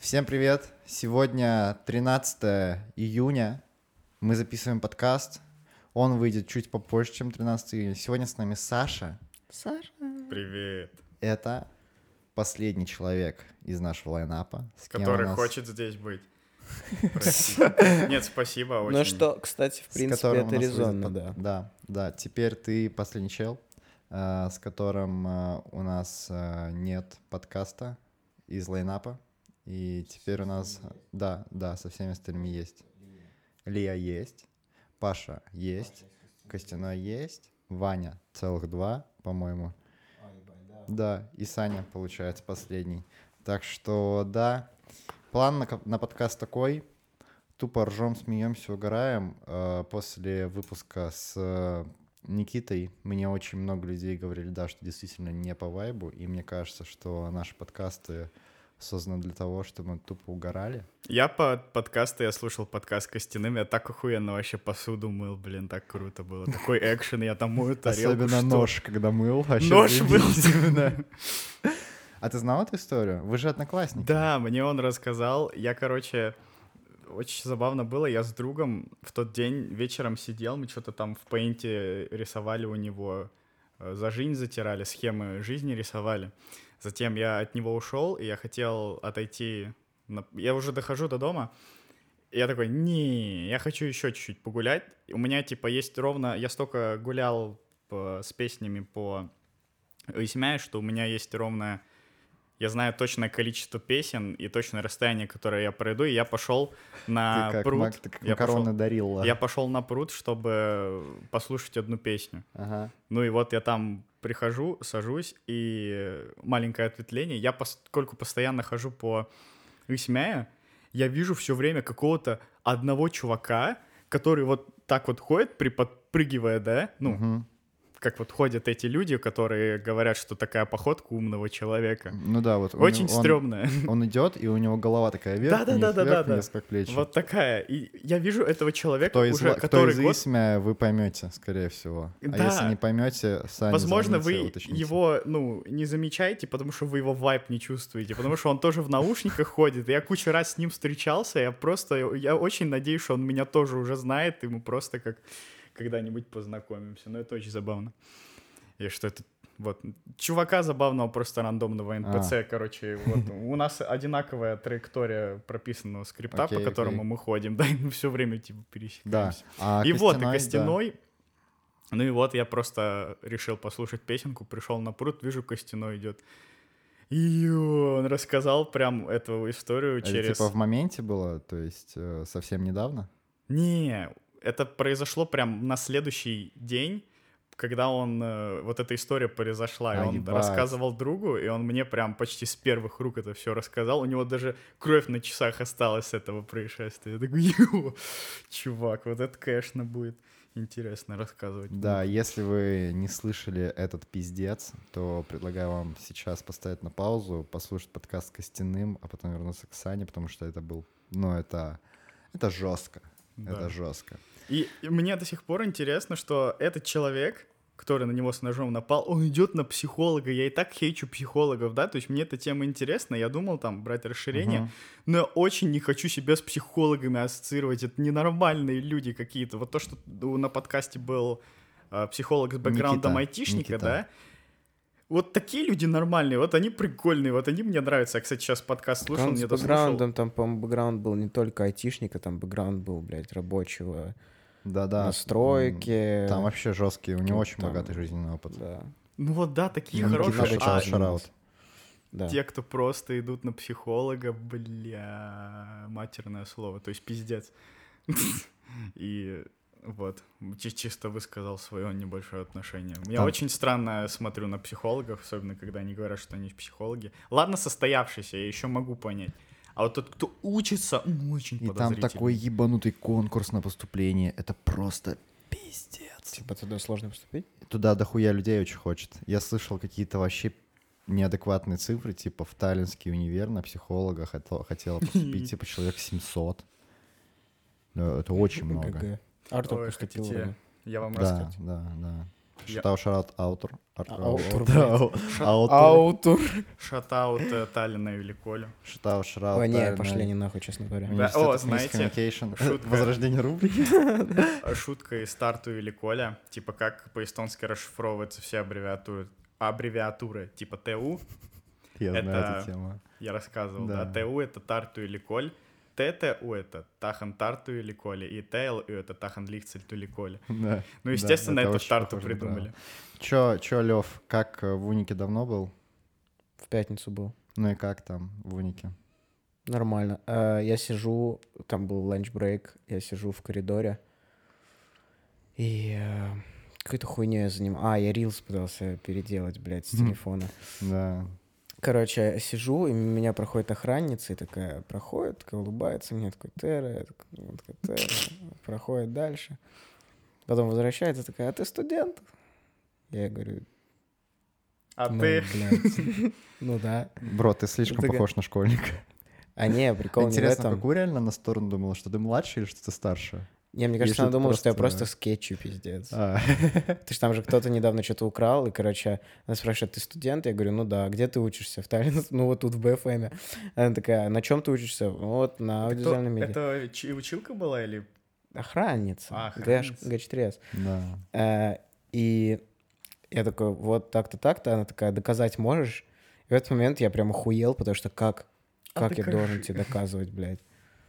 Всем привет! Сегодня 13 июня. Мы записываем подкаст. Он выйдет чуть попозже, чем 13 июня. Сегодня с нами Саша. Саша. Привет. Это последний человек из нашего лайнапа. с Который нас- хочет здесь быть. Нет, спасибо, очень. Ну что, кстати, в принципе, это резонно. Да, да. Теперь ты последний чел, э, с которым э, у нас э, нет подкаста из лайнапа. И теперь у нас... Да, да, со всеми остальными есть. Лия есть, Паша есть, Костяной есть, Ваня целых два, по-моему. Да, и Саня, получается, последний. Так что, да, план на, на подкаст такой. Тупо ржем, смеемся, угораем. Э, После выпуска с э, Никитой мне очень много людей говорили, да, что действительно не по вайбу. И мне кажется, что наши подкасты созданы для того, чтобы мы тупо угорали. Я по подкасту, я слушал подкаст Костяным, я так охуенно вообще посуду мыл, блин, так круто было. Такой экшен, я там мою тарелку. Особенно что- нож, когда мыл. вообще Нож был. убийственно. А ты знал эту историю? Вы же одноклассники. Да, мне он рассказал. Я, короче, очень забавно было. Я с другом в тот день вечером сидел, мы что-то там в пейнте рисовали у него, э, за жизнь затирали, схемы жизни рисовали. Затем я от него ушел, и я хотел отойти. на- Я уже дохожу до дома, и я такой, не, я хочу еще чуть-чуть погулять. У меня, типа, есть ровно... Я столько гулял по- с песнями по Исмяю, что у меня есть ровно... Я знаю точное количество песен и точное расстояние, которое я пройду, и я пошел на Ты как, пруд. мак- ты как я, пошел, дарил. я пошел на пруд, чтобы послушать одну песню. Ага. Ну и вот я там прихожу, сажусь, и маленькое ответвление. Я, поскольку постоянно хожу по Исмяя, я вижу все время какого-то одного чувака, который вот так вот ходит, приподпрыгивая, да, ну, Мгм. Как вот ходят эти люди, которые говорят, что такая походка умного человека. Ну да, вот. Очень него- стрёмная. Он идет, и у него голова такая вверх, Да-да-да-да-да-да. вниз, вверх, вниз, как плечи. Вот такая. И я вижу этого человека Кто из, уже, кто который из год... Исмя, вы поймете, скорее всего. А Да. если не поймете, сами Возможно, вы уточните. его, ну, не замечаете, потому что вы его вайп не чувствуете, потому что он тоже в наушниках ходит. Я кучу раз с ним встречался, я просто, я очень надеюсь, что он меня тоже уже знает, и мы просто как когда-нибудь познакомимся. Но это очень забавно. И что это вот, чувака забавного, просто рандомного НПЦ, А. короче, вот, у нас одинаковая траектория прописанного скрипта, по которому мы ходим, да, и мы все время, типа, Да. пересекаемся. А и вот, и да. Костяной. Ну и вот я просто решил послушать песенку, пришел на пруд, вижу, Костяной идет. И он рассказал прям эту историю Это через... типа в моменте было, то есть э, совсем недавно? Не, это произошло прям на следующий день, когда он... э, вот эта история произошла, и А, он ебать. рассказывал другу, и он мне прям почти с первых рук это все рассказал. У него даже кровь на часах осталась с этого происшествия. Я такой, «Ё, чувак, вот это, конечно, будет интересно рассказывать. Да, если вы не слышали этот пиздец, то предлагаю вам сейчас поставить на паузу, послушать подкаст с Костяным, а потом вернуться к Сане, потому что это был... Ну, это... Это жестко. Да. Это жестко. И, мне до сих пор интересно, что этот человек, который на него с ножом напал, он идет на психолога. Я и так хейчу психологов, да, то есть мне эта тема интересна. Я думал там брать расширение, Мгм. но я очень не хочу себя с психологами ассоциировать. Это ненормальные люди какие-то. Вот то, что на подкасте был э, психолог с бэкграундом Никита, айтишника, Никита. да. Вот такие люди нормальные, вот они прикольные, вот они мне нравятся. Я, кстати, сейчас подкаст слушал, Бэкграунд не с дослушал. бэкграундом, там, по-моему, бэкграунд был не только айтишника, там бэкграунд был, блядь, рабочего. Да-да. Настройки. Там вообще жесткий, у него очень Там, богатый жизненный опыт. Да, Ну вот да, такие Ну, хорошие. А, да. Те, кто просто идут на психолога, бля, матерное слово, то есть пиздец. И вот, чи- чисто высказал свое небольшое отношение. Я Там- очень странно смотрю на психологов, особенно когда они говорят, что они психологи. Ладно, состоявшиеся, я еще могу понять. А вот тот, кто учится, м, очень И там такой ебанутый конкурс на поступление. Это просто пиздец. Типа туда сложно поступить? Туда дохуя людей очень хочет. Я слышал какие-то вообще неадекватные цифры, типа в Таллинский универ на психолога хотел, хотела поступить, типа человек 700. Ну, это очень много. Артур поступил. Я вам Да, расскажу. да, да. Я- Шатау, шараут, аутур. Аутур. Шатаут Таллина или Колю. Шатау, шараут. Ой, не, пошли они нахуй, честно говоря. О, знаете. Возрождение рубрики. А Шутка из Тарту или Коля. Типа как по-эстонски расшифровываются все аббревиатуры. Аббревиатуры типа ТУ. Я знаю эту тему. Я рассказывал, да. Да. ТУ это Тарту или Коль. ТТУ это Тахан Тарту или Коли. И ТЛУ это Тахан Лихцель или Коля. Да. Ну, естественно, это, в очень Тарту похоже придумали. Чё, чё, Лев, как э, в Унике давно был? В пятницу был. Ну и как там в Унике? Нормально. Э, Я сижу, там был lunch break, я сижу в коридоре. И э, какой-то хуйней я занимаюсь. А, я reels пытался переделать, блядь, с телефона. Да. Короче, я сижу, и меня проходит охранница, и такая проходит, такая улыбается мне, такой Tere, я такой, ну, Tere, проходит дальше. Потом возвращается, такая, а ты студент? Я говорю, А ну, ты... блядь, ну да. Бро, ты слишком Такая- похож на школьника. А не, прикол не в Интересно, этом. какую реально на сторону думала, что ты младше или что ты старше? Не, мне кажется, что она думала, что я просто- скетчу, пиздец. А, Ты ж там же кто-то недавно что-то украл, и, короче, она спрашивает, ты студент? Я говорю, ну да, где ты учишься? В Таллине? Ну вот тут в БФМ. Она такая, на чем ты учишься? «Ну Вот на аудиовизуальном медиа. Это чи- училка была или... Охранница. А, охранница. Г4С. да. Э, И я такой, вот так-то, так-то. Она такая, доказать можешь? И в этот момент я прям охуел, потому что как, А как я должен тебе доказывать, блядь?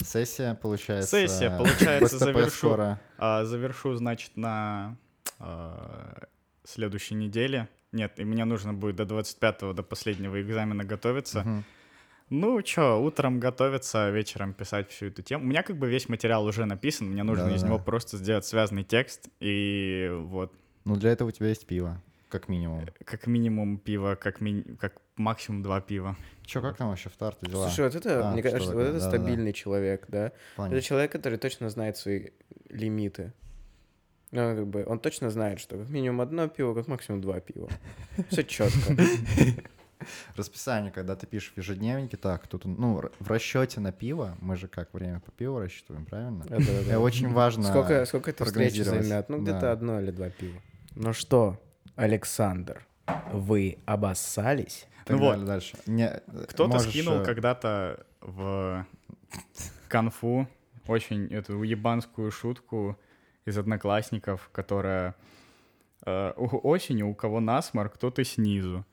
Сессия, получается... Сессия, получается, завершу. скоро. А, завершу, значит, на а, следующей неделе. Нет, и мне нужно будет до 25-го, до последнего экзамена готовиться. Ну, чё, утром готовиться, вечером писать всю эту тему. У меня как бы весь материал уже написан, мне нужно из Да-да-да. него просто сделать связанный текст, и вот, Ну, для этого у тебя есть пиво, как минимум. как минимум пиво, как, ми- как максимум два пива. Чё, как там вообще в Тарту дела? Слушай, вот это, А, мне что кажется, вот такое? это Да-да-да. стабильный человек, да? Понятно. Это человек, который точно знает свои лимиты. Ну, как бы, он точно знает, что как минимум одно пиво, как максимум два пива. Все четко. Расписание, когда ты пишешь в ежедневнике, так, тут, ну, в расчете на пиво, мы же как время по пиву рассчитываем, правильно? И очень важно... Сколько, сколько это встречи займет? Ну, где-то Да. одно или два пива. Ну что, Александр, вы обоссались? Ну вот. дальше. Не, Кто-то можешь, скинул э, когда-то в конфу очень эту уебанскую шутку из одноклассников, которая э, у- осенью у кого насморк, кто-то снизу.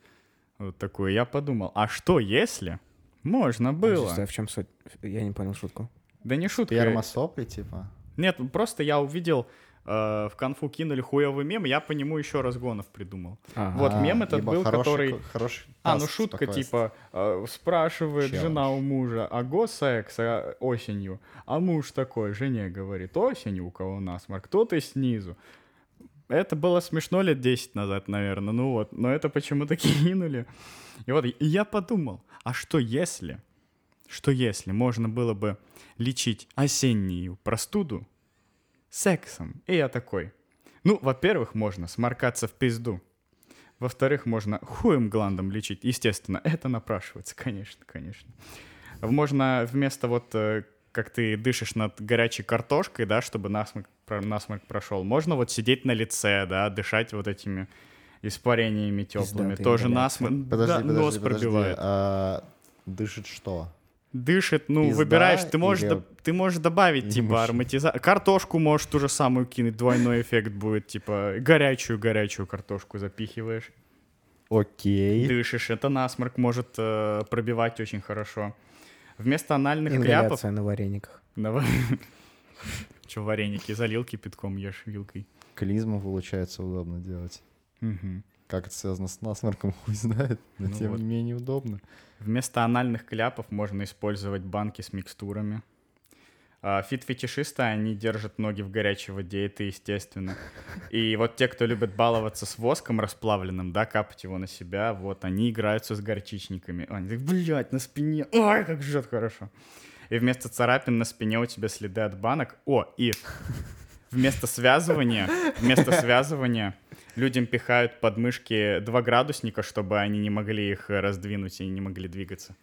Вот такую. Я подумал, а что если можно было? Подожди, а в чем суть? Я не понял шутку. Да не шутка. Пермосопли, типа? Нет, просто я увидел в конфу кинули хуевый мем, я по нему еще разгонов придумал. Ага. Вот мем этот был, хороший который- ко- Хороший А, ну шутка типа, э, спрашивает Челлендж. жена у мужа, а го секс а, осенью? А муж такой, жене говорит, осенью у кого насморк, кто ты снизу? Это было смешно лет 10 назад, наверное, ну вот, но это почему-то кинули. И вот и я подумал, а что если, что если можно было бы лечить осеннюю простуду сексом? И я такой, ну, во-первых, можно сморкаться в пизду. Во-вторых, можно хуем гландом лечить. Естественно, это напрашивается, конечно, конечно. Можно вместо вот э, как ты дышишь над горячей картошкой, да, чтобы насморк, насморк прошел, можно вот сидеть на лице, да, дышать вот этими испарениями теплыми. Тоже ингаляция. насморк, Подожди, да, подожди, нос подожди. пробивает. А, дышит что? Дышит, ну, Пизда выбираешь, ты можешь, или- до- ты можешь добавить, типа, ароматизацию. Картошку можешь ту же самую кинуть, двойной эффект будет, типа, горячую-горячую картошку запихиваешь. Окей. дышишь, это насморк может э, пробивать очень хорошо. Вместо анальных кляпов... Ингаляция на варениках. Че, вареники залил кипятком, ешь вилкой. Клизму, получается, удобно делать. Мгм. Как это связано с насморком, хуй знает. Но Ну тем вот. не менее удобно. Вместо анальных кляпов можно использовать банки с микстурами. А, Фит-фетишисты, они держат ноги в горячей воде, это естественно. И вот те, кто любит баловаться с воском расплавленным, да, капать его на себя, вот, они играются с горчичниками. Они так, блядь, на спине, ой, как жжет хорошо. И вместо царапин на спине у тебя следы от банок. О, и вместо связывания, вместо связывания людям пихают под мышки два градусника, чтобы они не могли их э, раздвинуть и не могли двигаться.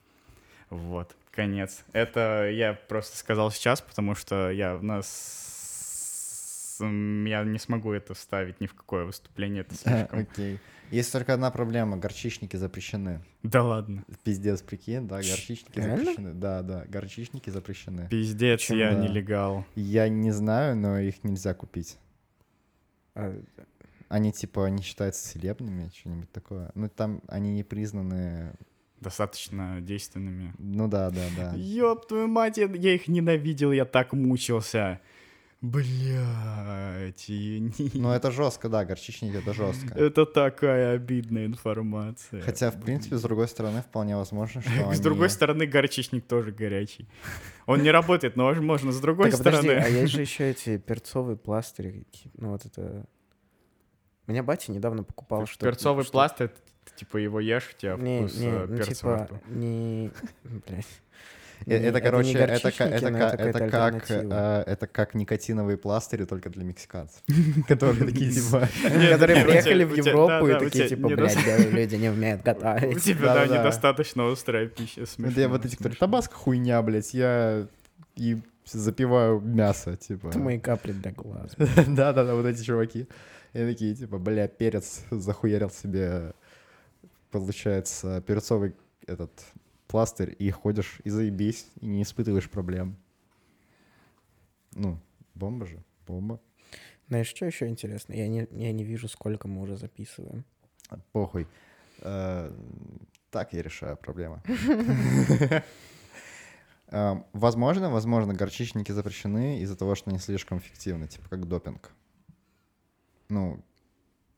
Вот, конец. Это я просто сказал сейчас, потому что я на с- м, я не смогу это вставить ни в какое выступление, это слишком. Окей. Есть только одна проблема. Горчичники запрещены. Да ладно. Пиздец, прикинь, да, горчичники Реально? запрещены. Да, да, горчичники запрещены. Пиздец, Почему? я Да. нелегал. Я не знаю, но их нельзя купить. А, Они типа не считаются целебными, что-нибудь такое. Ну там они не признаны. Достаточно действенными. Ну да, да, да. Ёб твою мать, я, я их ненавидел, я так мучился. Блять, Ну это жестко, да, горчичники это жестко. это такая обидная информация. Хотя, в принципе, с другой стороны, вполне возможно, что С другой стороны, горчичник тоже горячий. Он не работает, но можно с другой стороны. а есть же еще эти перцовые пластыри. Ну вот это... Меня батя недавно покупал, что... Перцовый что- пластырь, ты, типа его ешь, у тебя Не, вкус не, э, ну перца типа, не... Блядь. Это, короче, это, это, это это как, э, это как никотиновые пластыри, только для мексиканцев, которые такие типа... Которые у приехали в у Европу и у такие, типа, блядь, люди не умеют У готовить. тебя, да, недостаточно острая пища. Вот я смешно, вот эти, которые, смешно. табаско хуйня, блядь, я и запиваю мясо, типа. Это мои капли для глаз. Да-да-да, вот эти чуваки. И такие, типа, бля, перец захуярил себе, получается, перцовый этот пластырь, и ходишь, и заебись, и не испытываешь проблем. Ну, бомба же, бомба. Знаешь, что еще интересно? Я не, я не вижу, сколько мы уже записываем. Похуй. Э, Так я решаю проблемы. Э, Возможно, возможно, горчичники запрещены из-за того, что они слишком эффективны, типа как допинг. Ну,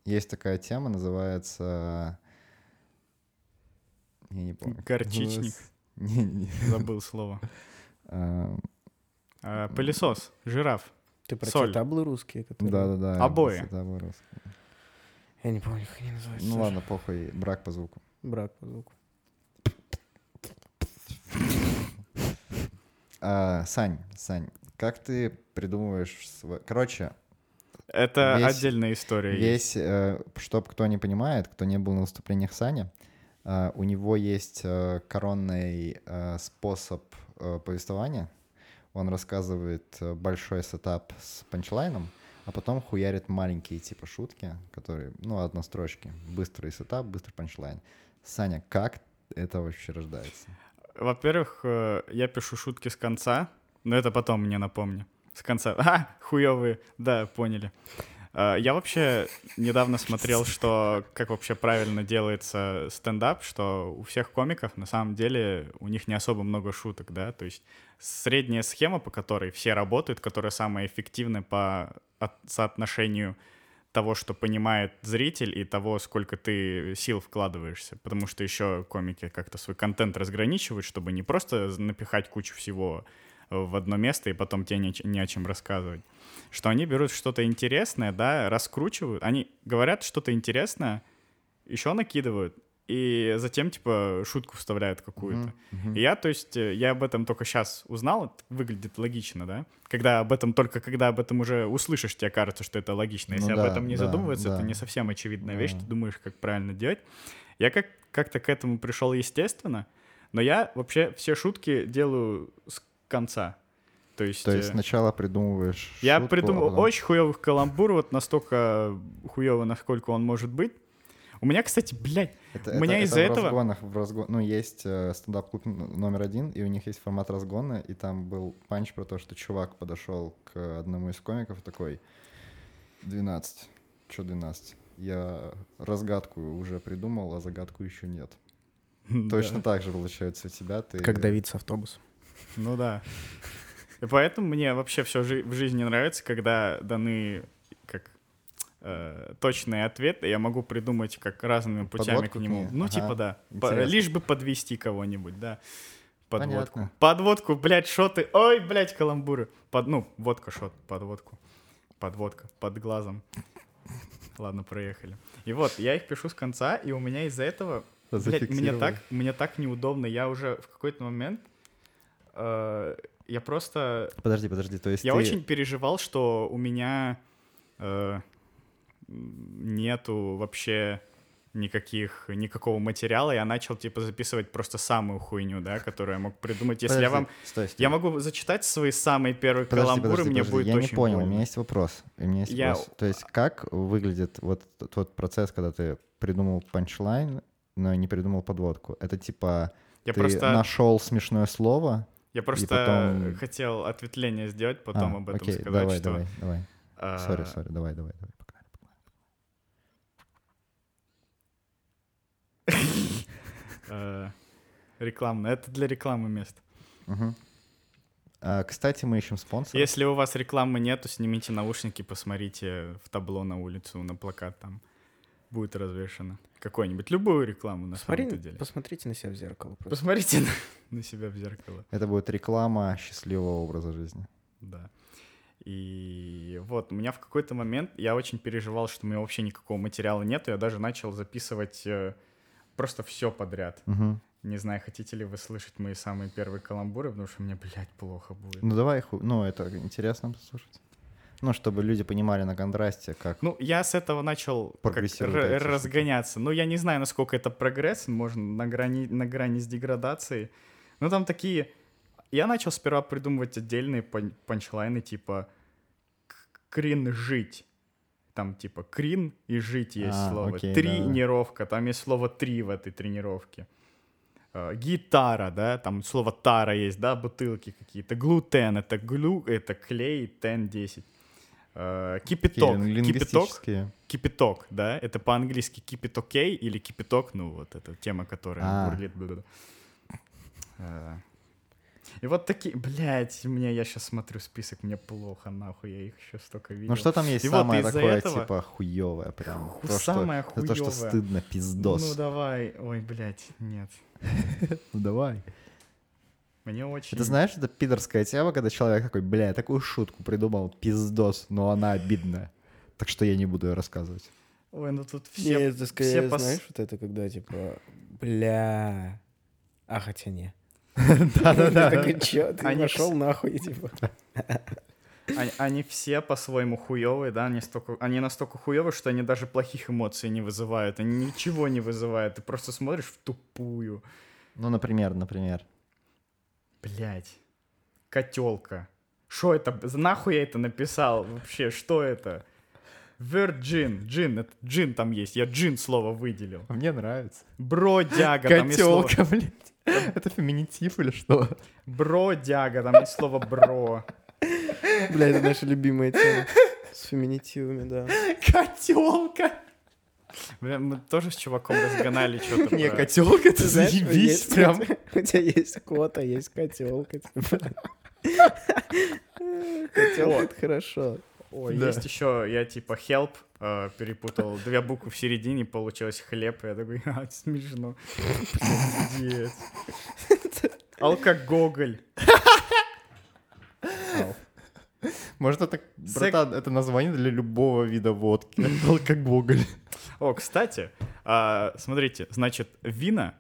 есть такая тема, называется... Я не помню. Горчичник. называется. Не-не-не. Забыл слово. Э, А, Пылесос, жираф. Ты про Соль. те таблы русские, которые... Да-да-да. Обои. это было русское. Я не помню, как они называются. Ну тоже. ладно, похуй, брак по звуку. Брак по звуку. А, Сань, Сань, как ты придумываешь... сво- Короче, Это Весь- отдельная история. есть. Весь, чтобы кто не понимает, кто не был на выступлениях Сани, э, у него есть э, коронный э, способ э, повествования. Он рассказывает э, большой сетап с панчлайном, а потом хуярит маленькие типа шутки, которые, ну, однострочки. Быстрый сетап, быстрый панчлайн. Саня, как это вообще рождается? Во-первых, э, я пишу шутки с конца, но это потом мне напомню. С конца. А, хуёвые. Да, поняли. Э, Я вообще недавно смотрел, что как вообще правильно делается стендап, что у всех комиков на самом деле у них не особо много шуток, да, то есть средняя схема, по которой все работают, которая самая эффективная по от- соотношению того, что понимает зритель, и того, сколько ты сил вкладываешься. Потому что еще комики как-то свой контент разграничивают, чтобы не просто напихать кучу всего в одно место и потом тебе не, не о чем рассказывать. Что они берут что-то интересное, да, раскручивают. Они говорят что-то интересное, еще накидывают, и затем, типа, шутку вставляют какую-то. Мгм. И я, то есть, э, я об этом только сейчас узнал, это выглядит логично, да? Когда об этом, только когда об этом уже услышишь, тебе кажется, что это логично. Если Ну об да, этом не да, задумываться, это да. не совсем очевидная вещь, Да. ты думаешь, как правильно делать. Я как- как-то к этому пришел естественно, но я вообще все шутки делаю с конца. То есть, То есть э, сначала придумываешь я шутку, а придумал потом- очень хуёвых каламбур, вот настолько хуёво, насколько он может быть. У меня, кстати, блядь, Это, У меня это- из-за это в этого- разгонах, в разгон- ну, есть э, стендап-клуб номер один, и у них есть формат разгона, и там был панч про то, что чувак подошел к одному из комиков такой, 12, что 12? Я разгадку уже придумал, а загадку еще нет. Точно так же получается у тебя. Ты... Как Давид с автобуса. Ну да. И поэтому мне вообще все в жизни нравится, когда даны как э, точные ответы, я могу придумать как разными путями Подводку к к нему. ней? Ну, Ага. типа да. По- лишь бы подвести кого-нибудь, да. Подводку. Понятно. Подводку, блядь, шоты. Ой, блядь, каламбуры. Под, ну, водка, шот, подводку. Подводка, под глазом. Ладно, проехали. И вот, я их пишу с конца, и у меня из-за этого Блядь, мне так, мне так неудобно. Я уже в какой-то момент э, я просто Подожди, подожди, то есть я ты- очень переживал, что у меня э, нету вообще никаких, никакого материала, я начал, типа, записывать просто самую хуйню, да, которую я мог придумать. Если я Подожди, вам... Стой, стой. Я могу зачитать свои самые первые Подожди, каламбуры, подожди, мне подожди, будет Я очень не понял, у больно. меня есть вопрос. У меня есть Я- вопрос. То есть как выглядит вот тот процесс, когда ты придумал панчлайн, но не придумал подводку? Это типа Я ты просто, нашел смешное слово? Я просто потом- хотел ответвление сделать, потом А, об этом окей, сказать, давай, что... давай, давай. а, Сори, сори, давай, давай, давай. погнали. э, рекламное. Это для рекламы место. А, кстати, мы ищем спонсора. Если у вас рекламы нету, снимите наушники, посмотрите в табло на улицу, на плакат там будет развешено. Какую-нибудь, любую рекламу на Смотри, самом деле. посмотрите на себя в зеркало. просто. Посмотрите на, на себя в зеркало. Это будет реклама счастливого образа жизни. Да. И вот, у меня в какой-то момент, я очень переживал, что у меня вообще никакого материала нету, я даже начал записывать э, просто все подряд. Мгм. Не знаю, хотите ли вы слышать мои самые первые каламбуры, потому что мне, блядь, плохо будет. Ну давай, ну это интересно послушать. Ну, чтобы люди понимали на контрасте, как... Ну, я с этого начал как р- разгоняться. Ну, я не знаю, насколько это прогресс, можно на грани, на грани с деградацией. Ну, там такие... Я начал сперва придумывать отдельные пан- панчлайны, типа крин жить. Там типа крин и жить есть А, слово. окей. Тренировка, там есть слово три в этой тренировке. Э, Гитара, да, там слово тара есть, да, бутылки какие-то. Глутен, это глю, это клей, тен 10. Э, Кипяток, кипяток, кипяток, да, это по-английски okay или кипяток, ну вот эта тема, которая А. бурлит. Э, И вот такие, блядь, мне, я сейчас смотрю список, мне плохо, нахуй, я их еще столько видел. Ну что там есть И вот самое из-за такое, этого- типа, хуевое прям? Ху- То, что- самое это то, что стыдно, пиздос. Ну давай, ой, блядь, нет. Ну давай. Мне очень... Это знаешь, это пидорская тема, когда человек такой, бля, я такую шутку придумал, пиздос, но она обидная. Так что я не буду ее рассказывать. Ой, ну тут все... это скорее, пос- знаешь, вот это когда, типа, бля... А, хотя не. Да-да-да. Ты такой, чё, ты вс- нахуй, типа. Они, они все по-своему хуевые, да, они, столько, они настолько хуевые, что они даже плохих эмоций не вызывают, они ничего не вызывают, ты просто смотришь в тупую. Ну, например, например. Блять, котелка. Что это? Нахуй я это написал? Вообще, что это? Virgin, джин, это джин там есть, я джин слово выделил. Мне нравится. Бродяга, там есть слово... Котелка, блядь. Это феминитив или что? Бродяга, там есть слово бро. Бля, это наша любимая тема. С феминитивами, да. Котелка. Бля, мы тоже с чуваком разгонали что-то. Не, про- котелка, это Знаешь, заебись есть прям. У тебя есть кот, а есть котелка. Котелка это хорошо. Ой, Да. есть еще, я типа help э, перепутал две буквы в середине, получилось хлеб, я такой, а, смешно. Алкоголь. Может, это, братан, это название для любого вида водки. Алкоголь. О, кстати, а, смотрите, значит, вина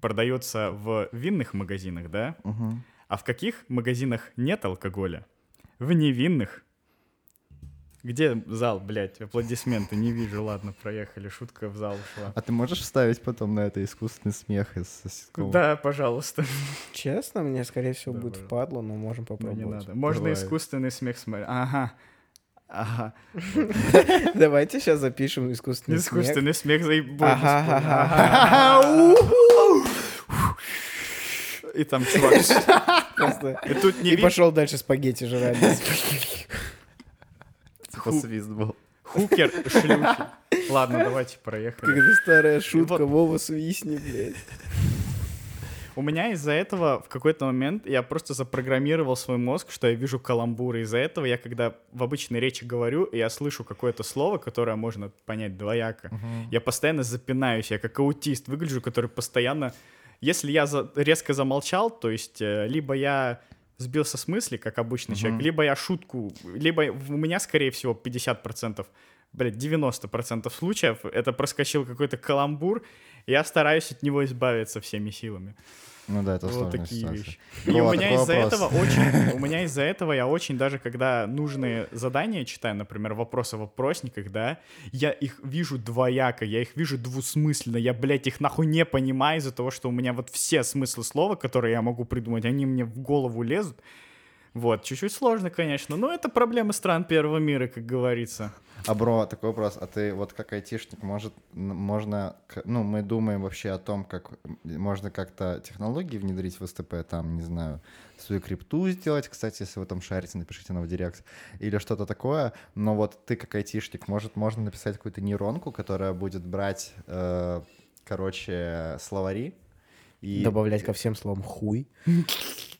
продается в винных магазинах, да? Мгм. А в каких магазинах нет алкоголя? В невинных. Где зал, блядь? Аплодисменты не вижу. Ладно, проехали. Шутка в зал ушла. А ты можешь вставить потом на это искусственный смех из ситкома? Да, пожалуйста. Честно, мне, скорее всего, Да, будет пожалуйста. впадло, но можем Ну, попробовать. не надо. Можно Бывает. искусственный смех смотреть. Ага. Ага. Давайте сейчас запишем искусственный смех. Искусственный смех заебой. Ага, И там чувак. Просто- И тут не И пошел дальше спагетти жрать. Типа свист был. Хукер шлюхи. Ладно, давайте проехали. Когда старая шутка, Вова свистни, блядь. У меня из-за этого в какой-то момент я просто запрограммировал свой мозг, что я вижу каламбуры. Из-за этого я, когда в обычной речи говорю, и я слышу какое-то слово, которое можно понять двояко, я постоянно запинаюсь, я как аутист выгляжу, который постоянно... Если я за- резко замолчал, то есть э, либо я сбился с мысли, как обычный человек, либо я шутку, либо у меня, скорее всего, 50%, блядь, 90% случаев это проскочил какой-то каламбур, я стараюсь от него избавиться всеми силами. Ну да, это Вот такие ситуация. вещи. И Бро, у меня из-за этого очень, у меня из-за этого я очень даже когда нужные задания читаю, например, вопросы в вопросниках, да, я их вижу двояко, я их вижу двусмысленно, я, блядь, их нахуй не понимаю из-за того, что у меня вот все смыслы слова, которые я могу придумать, они мне в голову лезут. Вот, чуть-чуть сложно, конечно, но это проблемы стран первого мира, как говорится. А, бро, такой вопрос. А ты вот как айтишник, может, можно... Ну, мы думаем вообще о том, как можно как-то технологии внедрить в СТП, там, не знаю, свою крипту сделать, кстати, если вы там шарите, напишите нам в директ, или что-то такое. Но вот ты как айтишник, может, можно написать какую-то нейронку, которая будет брать, э, короче, словари, и... Добавлять ко всем словам хуй.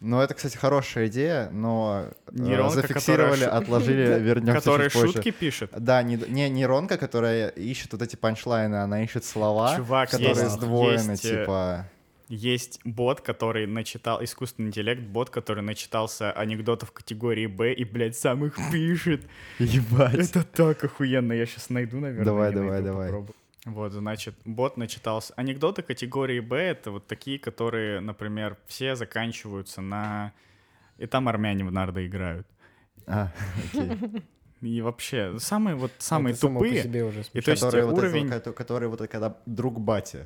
Ну, это, кстати, хорошая идея, но э, Нейронка, зафиксировали, которая отложили, вернемся Которые чуть позже. шутки пишет. Да, не, не нейронка, которая ищет вот эти панчлайны, она ищет слова, Чувак, которые есть- сдвоены, есть, э, типа... Есть бот, который начитал, искусственный интеллект, бот, который начитался анекдотов категории Б и, блядь, сам их пишет. Ебать. Это так охуенно, я сейчас найду, наверное. Давай, давай, найду, давай. попробую. Вот, значит, бот начитался. Анекдоты категории Б — это вот такие, которые, например, все заканчиваются на... И там армяне в нарды играют. А, окей. И вообще, самые вот самые Это само по тупые... себе уже И то есть Которые вот это уровень... вот, когда друг бати,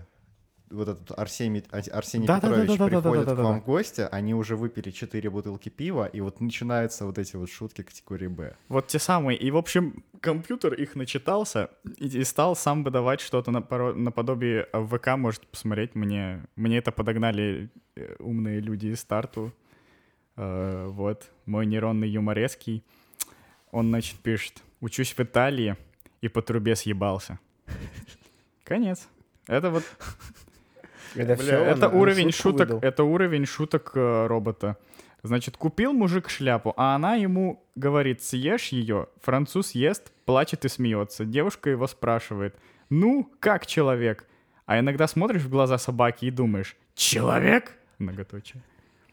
вот этот Арсений, Арсений да, Петрович да, да, да, приходит да, да, да, к вам в гости, они уже выпили 4 бутылки пива, и вот начинаются вот эти вот шутки категории «Б». Вот те самые. И, в общем, компьютер их начитался и, и стал сам выдавать что-то наподобие ВК, может посмотреть. Мне, мне это подогнали э, умные люди из старту. Э, вот, мой нейронный юмореский. Он, значит, пишет «Учусь в Италии и по трубе съебался». Конец. Это вот это, Бля, всё, это он- он уровень шутку шуток, выдал. это уровень шуток э, робота. Значит, купил мужик шляпу, а она ему говорит, съешь ее, француз ест, плачет и смеется. Девушка его спрашивает, ну, как человек? А иногда смотришь в глаза собаки и думаешь, человек? Многоточие.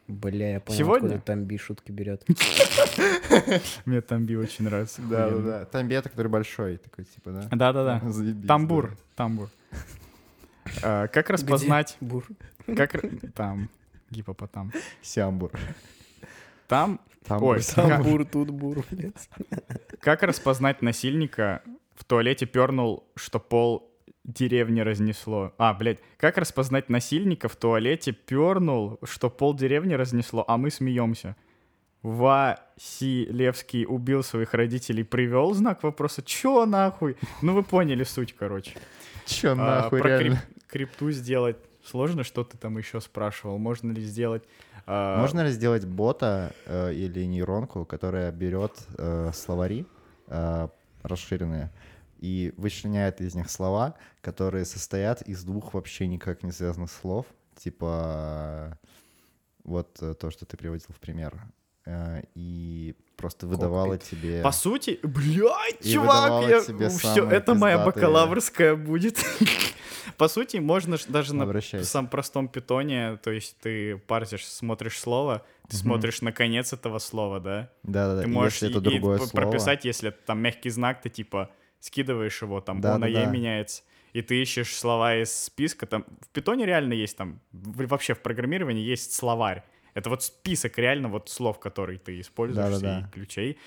Бля, я понял, Сегодня? откуда там би шутки берет. Мне тамби очень нравится. Да, да, да. Там бета, который большой, такой, типа, да? Да-да-да. Заебись, Тамбур, да. тамбур. А, Как распознать... Бур. Как... Там, гипопотам. Сямбур. Там Тамбур, Ой. Там бур, тут бур, блядь. Как распознать насильника в туалете пернул, что пол деревни разнесло? А, блядь, как распознать насильника в туалете пернул, что пол деревни разнесло, а мы смеемся? Василевский убил своих родителей, привел знак вопроса. Чё нахуй? Ну вы поняли суть, короче. Чё А, нахуй, про реально? Крип- крипту сделать. Сложно, что ты там еще спрашивал? Можно ли сделать... а, Можно ли сделать бота э, или нейронку, которая берет э, словари э, расширенные и вычленяет из них слова, которые состоят из двух вообще никак не связанных слов, типа э, вот э, то, что ты приводил в пример, э, и просто выдавала тебе... По сути, блядь, И чувак, я... тебе все, это моя бакалаврская будет. По сути, можно даже на самом простом питоне, то есть ты парсишь, смотришь слово, ты смотришь на конец этого слова, да? Да-да-да, Ты и можешь если это и- и другое п- слово... прописать, если там мягкий знак, ты типа скидываешь его, там Да, «о» на да, да. меняется, и ты ищешь слова из списка, там в питоне реально есть там, вообще в программировании есть словарь. Это вот список реально вот слов, которые ты используешь, Да-да-да. и ключей.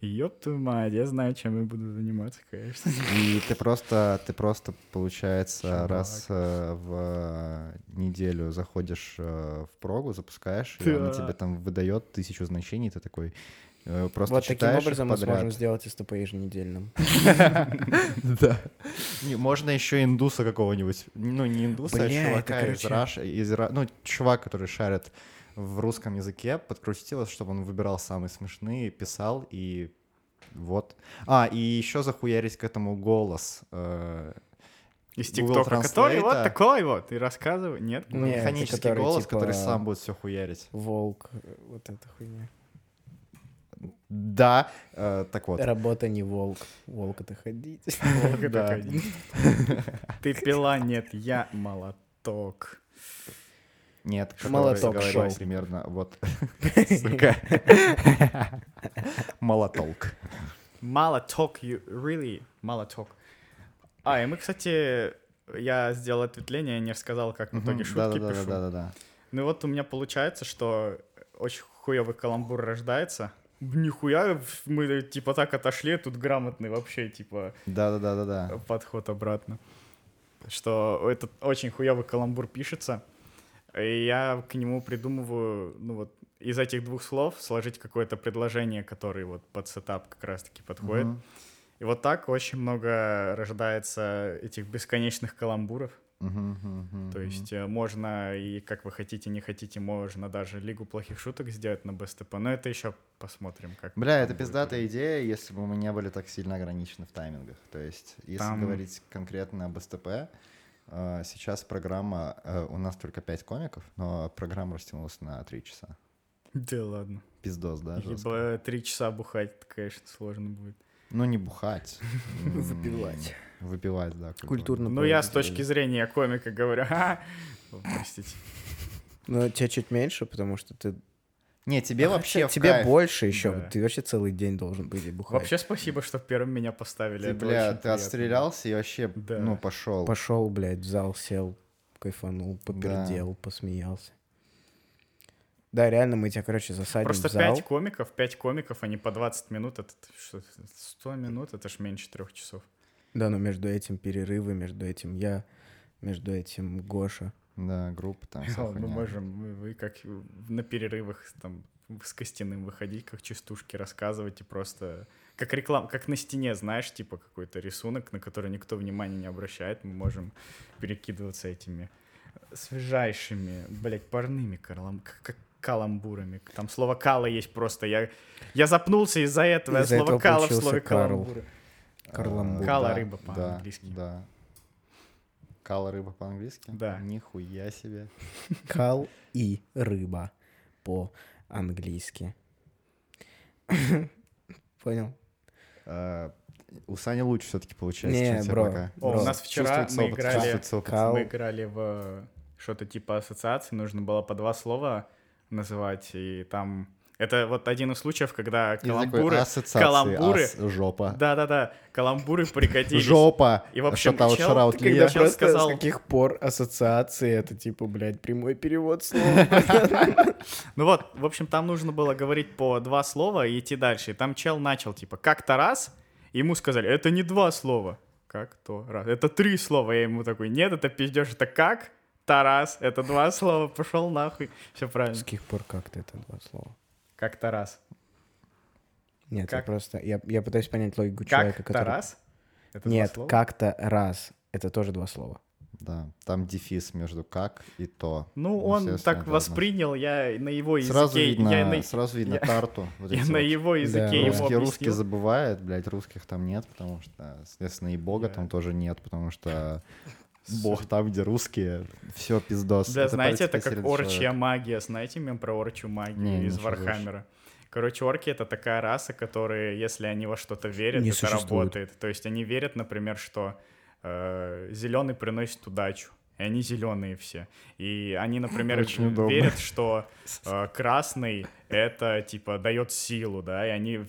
И ёб твою мать, я знаю, чем я буду заниматься, конечно. И ты просто, ты просто, получается, Чувак. раз э, в неделю заходишь э, в прогу, запускаешь, и она Да. тебе там выдает тысячу значений, ты такой э, просто Вот таким образом мы сможем сделать СТП еженедельным. Да. Не, Можно еще индуса какого-нибудь, ну не индуса, а чувака из короче- Раш, из Ра- ну чувак, который шарит в русском языке, подкрутить его, чтобы он выбирал самые смешные, писал и вот. А, и еще захуярить к этому голос. э, Из ТикТока, который вот такой вот, и рассказывай. Нет? Не, это механический который, голос, типа, который сам будет все хуярить. Волк, вот эта хуйня. Да, э, так вот. Работа не волк. Волк это ходить. Волк это Да. ходить. Ты пила, нет, я молоток. Нет, Молоток шоу. примерно вот. Молоток. Молоток, you really молоток. А, и мы, кстати, я сделал ответвление, не рассказал, как в итоге шутки пишу. да-да-да. Ну и вот у меня получается, что очень хуёвый каламбур рождается. Нихуя, мы типа так отошли, тут грамотный вообще, типа, Да-да-да-да-да. подход обратно. Что этот очень хуёвый каламбур пишется, и я к нему придумываю, ну вот, из этих двух слов сложить какое-то предложение, которое вот под сетап как раз-таки подходит. Мгм. И вот так очень много рождается этих бесконечных каламбуров. То есть э, можно и как вы хотите, не хотите, можно даже Лигу плохих шуток сделать на БСТП. Но это еще посмотрим, как. Бля, это будет. пиздатая идея, если бы мы не были так сильно ограничены в таймингах. То есть, если Там- говорить конкретно об СТП, э, сейчас программа, э, у нас только 5 комиков, но программа растянулась на 3 часа. Да ладно. Пиздос, да, три часа бухать, это, конечно, сложно будет. Ну, не бухать. Выпивать. Выпивать, да. Культурно. Ну, я с точки зрения комика говорю, простите. Ну, тебе чуть меньше, потому что ты... Не, тебе А вообще тебе кайф. больше еще. Да. Ты вообще целый день должен быть и бухать. Вообще спасибо, что первым меня поставили. Ты, это бля, ты приятно. отстрелялся и вообще, Да. ну, пошел. Пошел, блядь, в зал, сел, кайфанул, попердел, посмеялся. Да, реально, мы тебя, короче, засадим Просто в зал. пять комиков, пять комиков, они по 20 минут, это что, 100 минут, это ж меньше трех часов. Да, но между этим перерывы, между этим я, между этим Гоша. Да, группа там вся Мы можем, мы- вы как на перерывах там с Костяным выходить, как частушки рассказывать и просто... Как реклам, как на стене, знаешь, типа какой-то рисунок, на который никто внимания не обращает, мы можем перекидываться этими свежайшими, блядь, парными карлам, как каламбурами. Там слово «кала» есть просто. Я, я запнулся из-за этого. Из-за я слово этого «кала» в слове Карл. «каламбуры». Карламбур. А, Кала да, рыба по-английски. Да. Кала рыба по-английски? Да. Нихуя себе. Кал и рыба по-английски. Понял? А, У Сани лучше все-таки получается, Не, чем бро. О, у нас вчера опыт, играли... Кал. Мы играли в что-то типа ассоциации, нужно было по два слова называть, и там... Это вот один из случаев, когда каламбуры... каламбуры- ас, жопа. Да-да-да, каламбуры пригодились. Жопа. И, в общем, Шатаут, чел- шараут, когда Просто сказал- с каких пор ассоциации это типа, блядь, прямой перевод слова. Ну вот, в общем, там нужно было говорить по два слова и идти дальше. И там чел начал, типа, как-то раз, и ему сказали, это не два слова. Как то раз? Это три слова. Я ему такой, нет, это пиздешь, это как? Тарас, это два слова, пошел нахуй. Все С правильно. каких пор как-то это два слова? Как Тарас. Нет, я Как? просто... Я, я пытаюсь понять логику Как человека, который... Тарас? Это два Нет, слова? как-то раз. Это тоже два слова. Да, там дефис между как и то. Ну, он естественно, так это воспринял, я на его языке... Сразу видно, я на, сразу видно я- карту. вот я на вот. его языке Да. ему Русский, русский забывает, блядь, русских там нет, потому что, соответственно, и бога Да. там тоже нет, потому что бог там, где русские, все пиздос. Да, знаете, это как орчья магия. Знаете мем про орчью магию Не, из больше. Вархаммера? Короче, орки — это такая раса, которые, если они во что-то верят, Не это существует. работает. То есть они верят, например, что зеленый приносит удачу. И они зеленые все. И они, например, Очень удобно. верят, что э, красный это типа дает силу, да, и они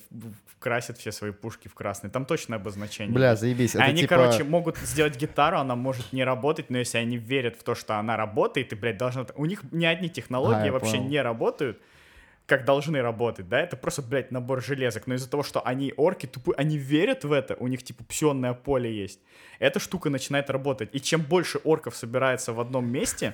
красят все свои пушки в красный. Там точное обозначение. Бля, заебись. Это они, типа... короче, могут сделать гитару, она может не работать, но если они верят в то, что она работает, и, блядь, должна... У них ни одни технологии А, вообще понял. не работают, как должны работать, да? Это просто, блядь, набор железок. Но из-за того, что они орки тупые, они верят в это, у них, типа, псионное поле есть. Эта штука начинает работать. И чем больше орков собирается в одном месте,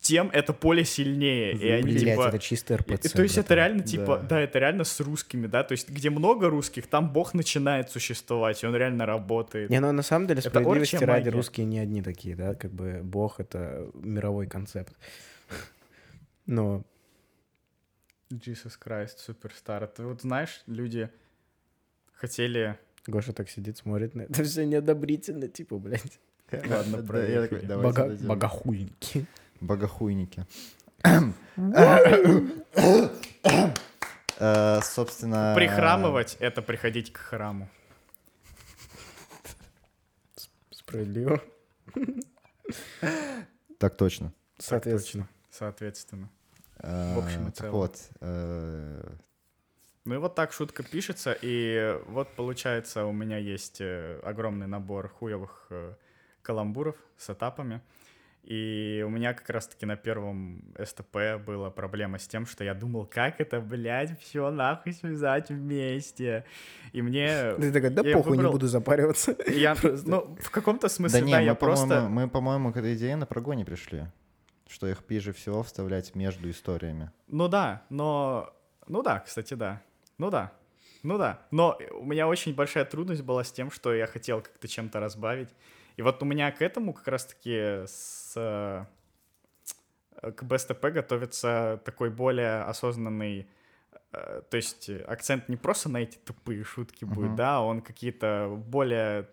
тем это поле сильнее. И они, Блять, типа... это чисто И- РПЦ. то есть это реально типа, Да. да. это реально с русскими, да, то есть где много русских, там бог начинает существовать, и он реально работает. Не, ну на самом деле, Это справедливости орчья ради, магия. русские не одни такие, да, как бы бог — это мировой концепт. Но Jesus Christ, суперстар. Ты вот знаешь, люди хотели... Гоша так сидит, смотрит на это все неодобрительно, типа, блядь, Ладно, дойдем. богохульники. Богохуйники. Э, Собственно... Прихрамывать — это приходить к храму. Справедливо. Так точно. Так Соответственно. точно, Соответственно. Э, В общем и Так целом. вот, э, Ну и вот так шутка пишется, и вот получается у меня есть э, огромный набор хуевых э, каламбуров с этапами. И у меня как раз-таки на первом СТП была проблема с тем, что я думал, как это, блядь, все нахуй связать вместе. И мне... Ты такой, да я похуй, не выбрал- буду запариваться. Я, ну, в каком-то смысле, Да да, не, я мы, по-моему, просто... мы, по-моему, к этой идее на прогоне пришли. Что их пиже всего вставлять между историями. Ну да, но... Ну да, кстати, да. Ну да. Ну да. Но у меня очень большая трудность была с тем, что я хотел как-то чем-то разбавить. И вот у меня к этому как раз-таки с... э, К БСТП готовится такой более осознанный... э, То есть акцент не просто на эти тупые шутки будет, Мгм. да, он какие-то более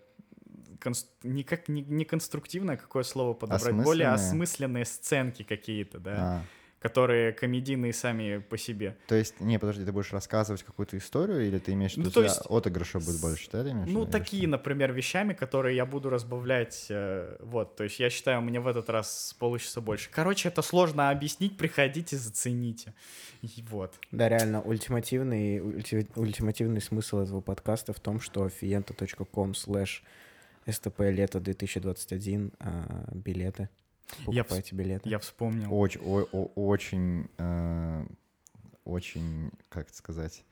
конс- не как не, не конструктивное какое слово подобрать, более Осмысленные? сценки какие-то, да, А, которые комедийные сами по себе. то есть, не, подожди, ты будешь рассказывать какую-то историю, или ты имеешь в Ну, виду, то у тебя есть- отыгрыша будет больше, да, ты имеешь Ну, такие, что? например, вещами, которые я буду разбавлять. э, вот, то есть я считаю, мне в этот раз получится больше. Короче, это сложно объяснить, приходите, зацените. И вот. Да, реально, ультимативный, ульти- ультимативный смысл этого подкаста в том, что fienta.com slash stp лето 2021 а, билеты. Я Покупайте билеты. Я вспомнил. Оч- о- о- очень, э, очень, как это сказать,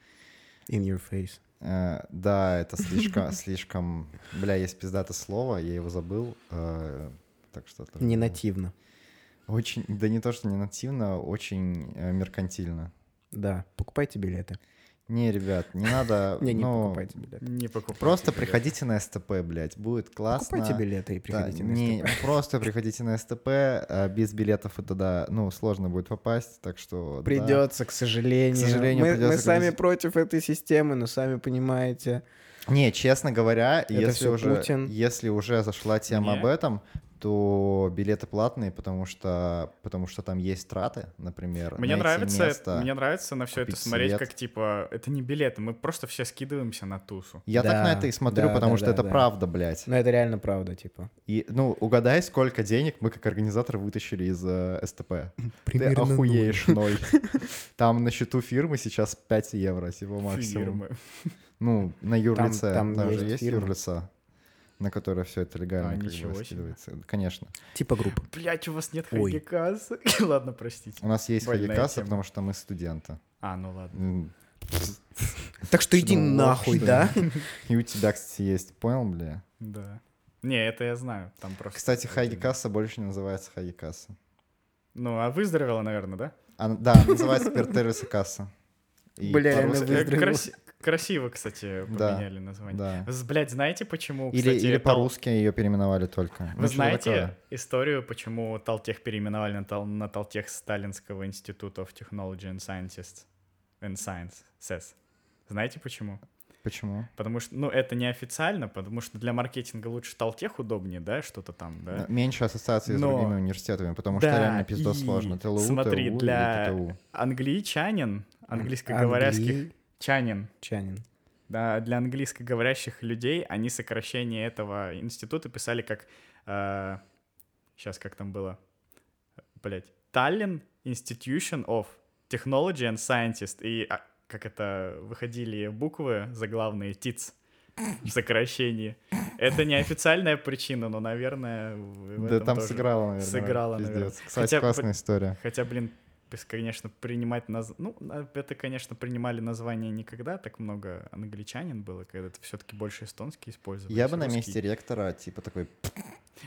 In your face. Э, да, это слишком, слишком, бля, есть пиздатое слово, я его забыл, э, так что... это- Не нативно. Очень, да не то, что не нативно, очень э, меркантильно. Да, покупайте билеты. Не, ребят, не надо, Не, не ну, покупайте билеты. Не покупайте. Просто приходите на СТП, блядь, будет классно. Покупайте билеты и Да, приходите на не, СТП. просто приходите на СТП, а без билетов это, да, ну, сложно будет попасть, так что... да. Придется, к сожалению. К сожалению, мы, придется мы сами против этой системы, но сами понимаете. Не, честно говоря, Это если уже, Путин. если уже зашла тема Не. об этом, то билеты платные, потому что, потому что там есть траты, например. Мне нравится, место. мне нравится на все это смотреть, свет. как типа это не билеты, мы просто все скидываемся на тусу. Я так на Да, это и смотрю, да, потому да, что да, это да. правда, блядь. Но это реально правда, типа. И, ну, угадай, сколько денег мы как организаторы вытащили из э, СТП. Ты Примерно ноль. охуеешь, ноль. Там на счету фирмы сейчас 5 евро, типа максимум. Фирмы. Ну, на юрлице. там Там, же есть есть фирма. юрлица, на которое все это легально А, как бы ничего себе. скидывается. Конечно. Типа группа. Блять, у вас нет Ой. хайгекаса. Ладно, простите. У нас есть тема. потому что мы студенты. А, ну ладно. Так что иди Ну, нахуй, да? И у тебя, кстати, есть. Понял, бля? Да. Не, это я знаю. Там просто. Кстати, хайгикасса больше не называется хайгикасса. Ну, а выздоровела, наверное, да? А, да, называется теперь Терриса касса. Бля, Э, Выздоровела. Краси- Красиво, кстати, Да, поменяли название. Да. С- Блядь, знаете, почему, Или, кстати, или по-русски ее переименовали только. Вы Ну, что знаете такое? историю, почему Талтех переименовали на, Тал- на Талтех Сталинского института of Technology and Scientists and Sciences? Знаете почему? Почему? Потому что, ну, это неофициально, потому что для маркетинга лучше Талтех удобнее, да, что-то там, да? Меньше ассоциации с Но- другими университетами, потому что Да, реально пиздо и сложно. ТЛУ, смотри, ТУ для-. Англичанин, английскоговорящих, Англичанин. Чанин, да, для английскоговорящих людей они сокращение этого института писали как... сейчас как там было? Блять. Tallinn Institution of Technology and Scientist. И а, как это выходили буквы заглавные ТИЦ в сокращении. Это не официальная причина, но, наверное, в Да этом там тоже. сыграло, наверное. Сыграло, пиздец. наверное. Кстати, Хотя классная история. Хотя, блин, конечно, принимать наз... Ну, это, конечно, принимали название никогда, так много англичанин было, когда это все-таки больше эстонский использовали. Я бы на месте ректора, типа, такой,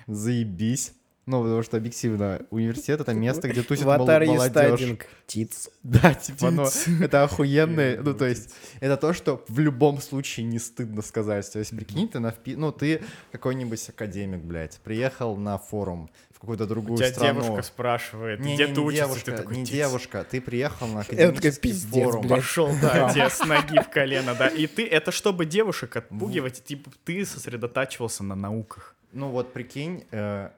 заебись. Ну, потому что объективно, университет — это место, где тусит Ватар молодежь. Тиц. Да, типа, ну, это охуенное, ну, то есть, это то, что в любом случае не стыдно сказать. То есть, прикинь, ты на впи... ну, ты какой-нибудь академик, блядь, приехал на форум в какую-то У другую тебя страну. девушка спрашивает, Не, где не, ты не учишься? девушка, ты такой, не «Тиц». девушка, ты приехал на академический «Пиздец, форум. блядь». Пошел, да, тебе с ноги в колено, да. И ты, это чтобы девушек отпугивать, типа, ты сосредотачивался на науках. Ну, вот прикинь, э,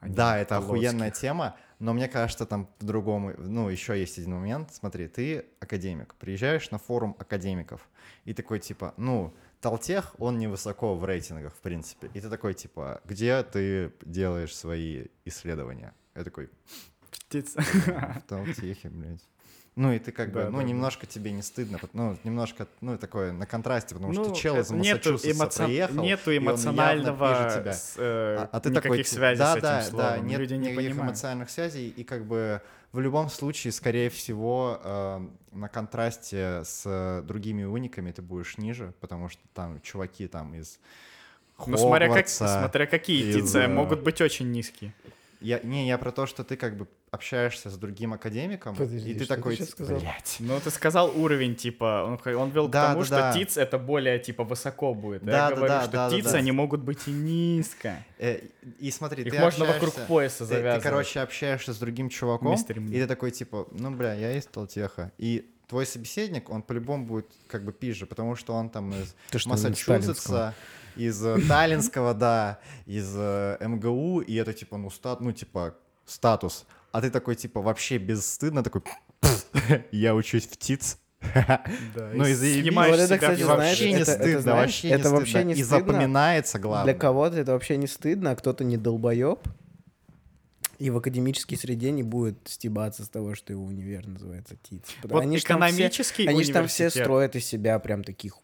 а Да, это Полоцких. охуенная тема, но мне кажется, там по-другому, ну, еще есть один момент. Смотри, ты академик, приезжаешь на форум академиков, и такой, типа, ну, Талтех, он невысоко в рейтингах, в принципе. И ты такой, типа, где ты делаешь свои исследования? Я такой, Птиц. в Талтехе, блядь. Ну, и ты как бы, Да, ну, да, немножко тебе не стыдно, ну, немножко, ну, такое на контрасте, потому что Ну, чел из Массачусетса эмоци- приехал, нету эмоционального тебя. с, э, А, а ты такой, связей да, с этим да, словом. да, нет Люди не никаких понимают. эмоциональных связей, и как бы в любом случае, скорее всего, э, на контрасте с другими униками ты будешь ниже, потому что там чуваки там из Ну, смотря, как, смотря какие из, птицы, э, могут быть очень низкие. Я, не, я про то, что ты как бы общаешься с другим академиком, Подожди, и ты ты такой, щас типа, сказал? блядь. Ну, ты сказал уровень, типа, он, он вел к Да, тому, да, что да. тиц это более, типа, высоко будет. А Да, я да, говорю, да, что да, да, тицы, да. они могут быть и низко. Э, и смотри, Их ты можно вокруг пояса ты, завязывать. ты, короче, общаешься с другим чуваком, Мистер и ты такой, типа, ну, бля, я из Толтеха. И твой собеседник, он по-любому будет как бы пизже, потому что он там из Ты что, Массачусетса, из э, Таллинского, да, из э, МГУ, и это, типа, ну, стат, ну, типа, статус. А ты такой, типа, вообще бесстыдно, такой, я учусь в ТИЦ. Да, Ну и заебись. это, кстати, Вообще не это- это, стыдно, знаешь, вообще не это вообще стыдно. не И запоминается, главное. Для кого-то это вообще не стыдно, а кто-то не долбоеб. И в академической среде не будет стебаться с того, что его универ называется ТИЦ. Вот Они ж там все- экономический Они же там все строят из себя прям таких...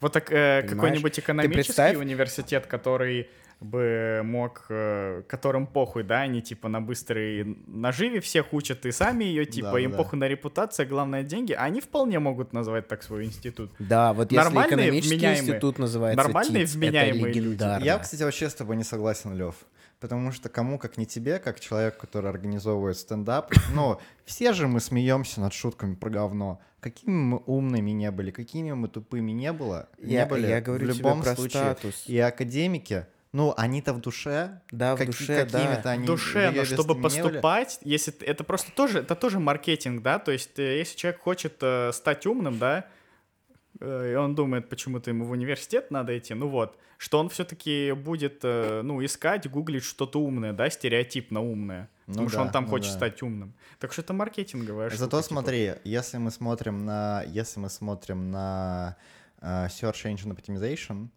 Вот так, э, какой-нибудь экономический представь- университет, который бы мог, э, которым похуй, да, они типа на быстрой наживе всех учат и сами ее, типа, им Да-да-да. похуй на репутацию, главное деньги, а они вполне могут назвать так свой институт. Да, вот если Нормальные, экономический вменяемые- институт называется нормальные, ТИЦ, вменяемые это люди. Я, кстати, вообще с тобой не согласен, Лев. Потому что кому, как не тебе, как человек, который организовывает стендап, ну, все же мы смеемся над шутками про говно. Какими мы умными не были, какими мы тупыми не было, Я, не были, я говорю в тебе любом про случае. статус. И академики, ну, они-то в душе, Да, в каки- душе, да. они В душе, но чтобы поступать, если это просто тоже, это тоже маркетинг, да, то есть э, если человек хочет э, стать умным, да, э, и он думает, почему-то ему в университет надо идти, ну вот, что он все-таки будет, э, ну, искать, гуглить что-то умное, да, стереотипно умное, Ну потому что да, он там ну хочет да. стать умным. Так что это маркетинговая штука. Зато типа. смотри, если мы смотрим на, если мы смотрим на э, Search Engine Optimization,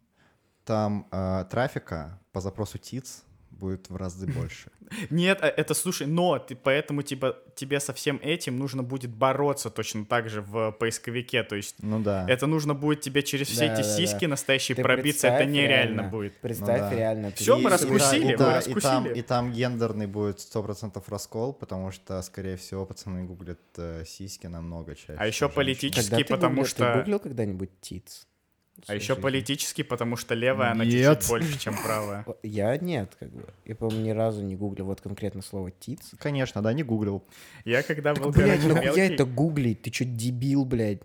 там э, трафика по запросу TITS будет в разы больше. Нет, э, это, слушай, но ты, поэтому типа, тебе со всем этим нужно будет бороться точно так же в поисковике, то есть Ну да. это нужно будет тебе через все Да, эти да, да. сиськи настоящие Ты пробиться, это нереально реально. будет. Представь Ну да. реально. Всё, мы И- и раскусили, та- мы и, да, раскусили. И там, и там гендерный будет 100% раскол, потому что, скорее всего, пацаны гуглят э, сиськи намного чаще. А еще чем женщины. политически, Когда ты потому гуглил- что- Ты гуглил когда-нибудь ТИЦ? А еще политически, потому что левая, она Нет. чуть-чуть больше, чем правая. Я нет, как бы. Я, по-моему, ни разу не гуглил вот конкретно слово ТИЦ. Конечно, да, не гуглил. Я когда был, Блять, короче, нахуя мелкий, это гуглить? Ты чё, дебил, блядь?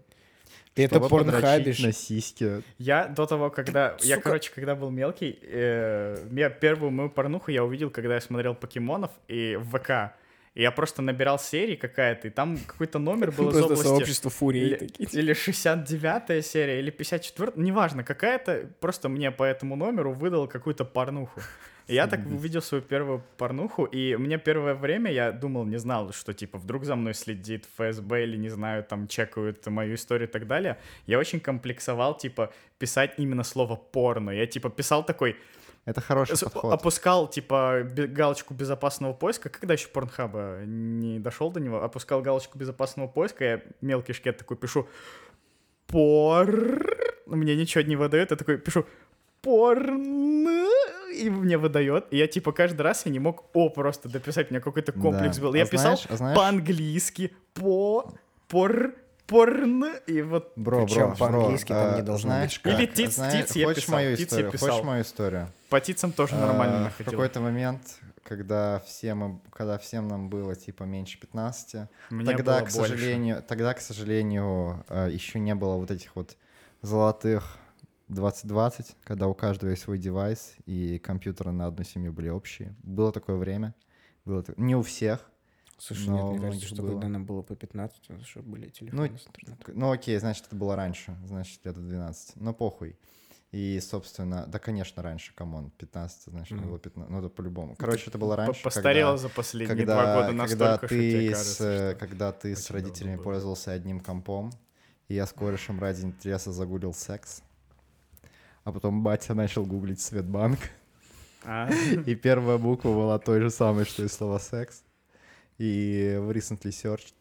Ты это Чтобы порнхабишь? на сиськи. я до того, когда... Я, Сука. короче, когда был мелкий, э, я первую мою порнуху я увидел, когда я смотрел покемонов и в ВК. И я просто набирал серии какая-то, и там какой-то номер был из области... сообщество фурий Или, такие. или 69 серия, или 54 неважно, какая-то, просто мне по этому номеру выдал какую-то порнуху. И я так увидел свою первую порнуху, и мне первое время я думал, не знал, что типа вдруг за мной следит ФСБ или, не знаю, там чекают мою историю и так далее. Я очень комплексовал, типа, писать именно слово порно. Я типа писал такой, Это хороший с- подход. опускал типа галочку безопасного поиска, когда еще порнхаба не дошел до него, опускал галочку безопасного поиска, я мелкий шкет такой пишу пор, мне ничего не выдает, я такой пишу порно, и мне выдает, и я типа каждый раз я не мог о просто дописать, у меня какой-то комплекс Да. был, А я писал знаешь- а по-английски по пор порн и вот Бро, бро, по-английски там а, не должно знаешь быть. Или тиц- тиц я хочешь писал, мою историю? Хочешь мою историю? по птицам тоже нормально А, В находил. какой-то момент, когда всем, когда всем нам было типа меньше 15, Мне тогда, к сожалению, тогда, к сожалению, еще не было вот этих вот золотых 2020, когда у каждого есть свой девайс, и компьютеры на одну семью были общие. Было такое время. Было Не у всех. Слушай, Но нет, мне кажется, что было. когда нам было по 15, у нас что были телефоны Ну, с интернетом. Ну окей, значит, это было раньше, значит, лет в 12. Но похуй. И, собственно, да, конечно, раньше, come on, 15, значит, Мгм. было 15, ну, это по-любому. Короче, это было раньше, Постарел когда, за последние когда, два года когда настолько, что тебе ты, кажется, с, когда ты с родителями было. пользовался одним компом, и я с корешем ради интереса загуглил секс, а потом батя начал гуглить Сбербанк, А, и первая буква была той же самой, что и слово секс, и в recently searched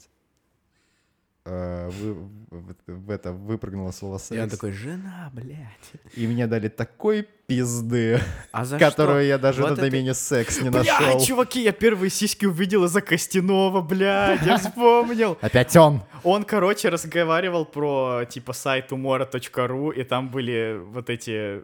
э, вы, в, это выпрыгнуло слово секс. Он такой, жена, блядь. И мне дали такой пизды, А за которую что? я даже Вот на это- домене секс не Бля, нашел. чуваки, я первые сиськи увидел из-за Костянова, блядь, я вспомнил. Опять он. Он, короче, разговаривал про, типа, сайт умора.ру, и там были вот эти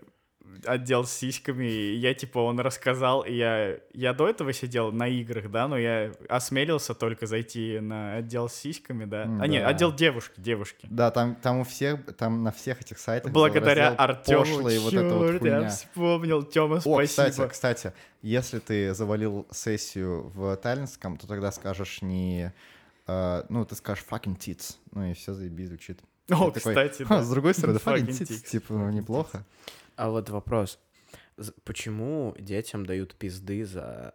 отдел с сиськами, и я, типа, он рассказал, и я, я до этого сидел на играх, да, но я осмелился только зайти на отдел с сиськами, да. А, нет, да. отдел девушки, девушки. Да, там, там у всех, там на всех этих сайтах Благодаря Артему, пошлые вот это вот чёрт, я хуйня. вспомнил, Тёма, О, спасибо. кстати, кстати, если ты завалил сессию в Таллинском, то тогда скажешь не... э, ну, ты скажешь fucking tits. Ну и все заебись звучит. О, такой, кстати, «Ха, да. С другой стороны, fucking tits, tits. типа, ну, неплохо. А вот вопрос. Почему детям дают пизды за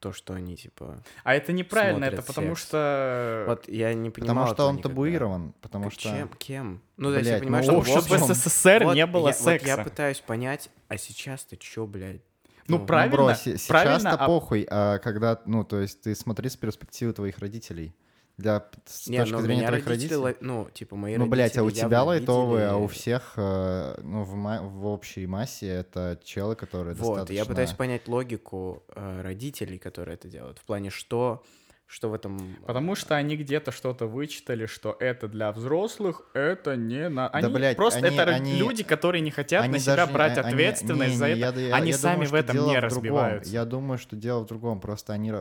то, что они, типа... А это неправильно, это потому секс. что... Вот я не понимал Потому что он никогда. табуирован, потому что... Чем? Кем? Ну, то есть я Блядь, понимаю, ну, что... В общем- СССР Вот не было я- вот я секса. пытаюсь понять, а сейчас-то чё, блядь? Ну, Ну, правильно, бро, се- правильно, сейчас-то а- похуй, а когда, ну, то есть ты смотри с перспективы твоих родителей. Для, с Не, точки ну, зрения твоих родители, родителей. ло- ну, типа, мои Ну, блядь, а у родители тебя лайтовые, а у всех, э, ну, в, ма- в общей массе это челы, которые Вот, достаточно... я пытаюсь понять логику э, родителей, которые это делают. В плане, что, что в этом... Потому что они где-то что-то вычитали, что это для взрослых, это не на... Они блядь, просто они- это они- люди, которые не хотят Они на себя даже не- брать они- ответственность не, за не, это. я- я- они я сами думаю, в этом не разбиваются. Я думаю, что дело в другом. Просто они,